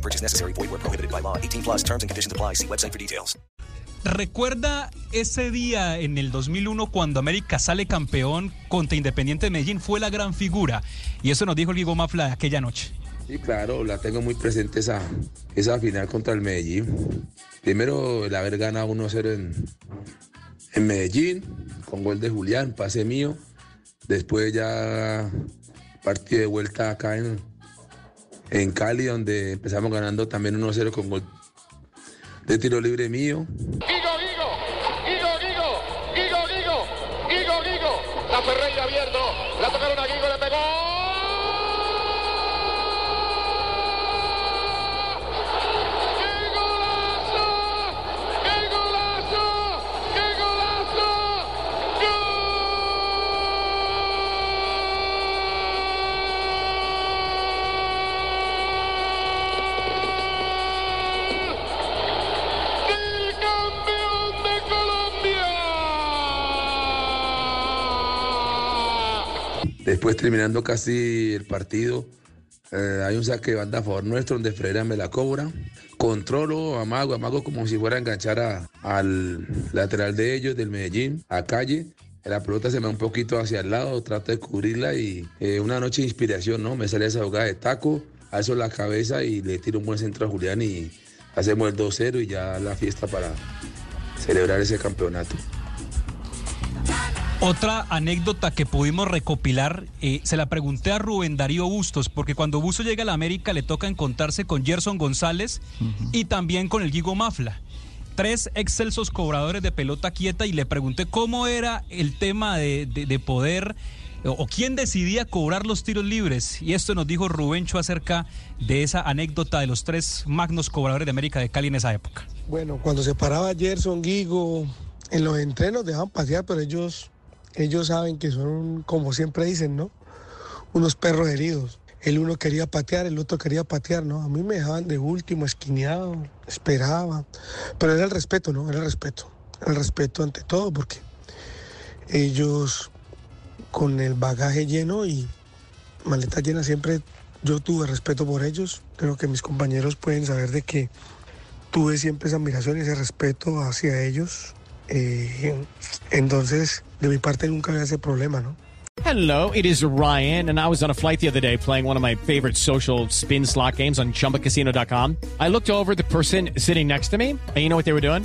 No purchase necessary. Void where prohibited by law. 18 plus terms and conditions apply. See website for details. ¿Recuerda ese día en el 2001 cuando América sale campeón contra Independiente de Medellín? Fue la gran figura. Y eso nos dijo el Guigo Mafla aquella noche. Sí, claro, la tengo muy presente esa, esa final contra el Medellín. Primero el haber ganado 1-0 en, en Medellín, con gol de Julián, pase mío. Después ya partido de vuelta acá en, en Cali, donde empezamos ganando también 1-0 con gol de tiro libre mío. Guigo, Guigo, Guigo, Guigo, Guigo, Guigo, Guigo, Guigo. La Ferreira abierto, la tocaron a Después terminando casi el partido, eh, hay un saque de banda a favor nuestro donde Freire me la cobra. Controlo, amago, amago como si fuera a enganchar a- al lateral de ellos, del Medellín, a calle. La pelota se me va un poquito hacia el lado, trato de cubrirla y eh, una noche de inspiración, ¿no? Me sale esa jugada de taco, alzo la cabeza y le tiro un buen centro a Julián y hacemos el 2-0 y ya la fiesta para celebrar ese campeonato. Otra anécdota que pudimos recopilar, eh, se la pregunté a Rubén Darío Bustos, porque cuando Bustos llega a la América le toca encontrarse con Gerson González y también con el Guigo Mafla. Tres excelsos cobradores de pelota quieta y le pregunté cómo era el tema de, de- de poder o, o quién decidía cobrar los tiros libres. Y esto nos dijo Rubencho acerca de esa anécdota de los tres magnos cobradores de América de Cali en esa época. Bueno, cuando se paraba Gerson, Guigo, en los entrenos dejaban pasear, pero ellos, ellos saben que son, como siempre dicen, ¿no? Unos perros heridos. El uno quería patear, el otro quería patear, ¿no? A mí me dejaban de último, esquineado, esperaba. Pero era el respeto, ¿no? Era el respeto. El respeto ante todo, porque ellos con el bagaje lleno y maleta llena siempre yo tuve respeto por ellos. Creo que mis compañeros pueden saber de que tuve siempre esa admiración y ese respeto hacia ellos. Eh, entonces, de mi parte nunca había ese problema, ¿no? Hello, it is Ryan, and I was on a flight the other day playing one of my favorite social spin slot games on chumbacasino.com. I looked over the person sitting next to me, and you know what they were doing?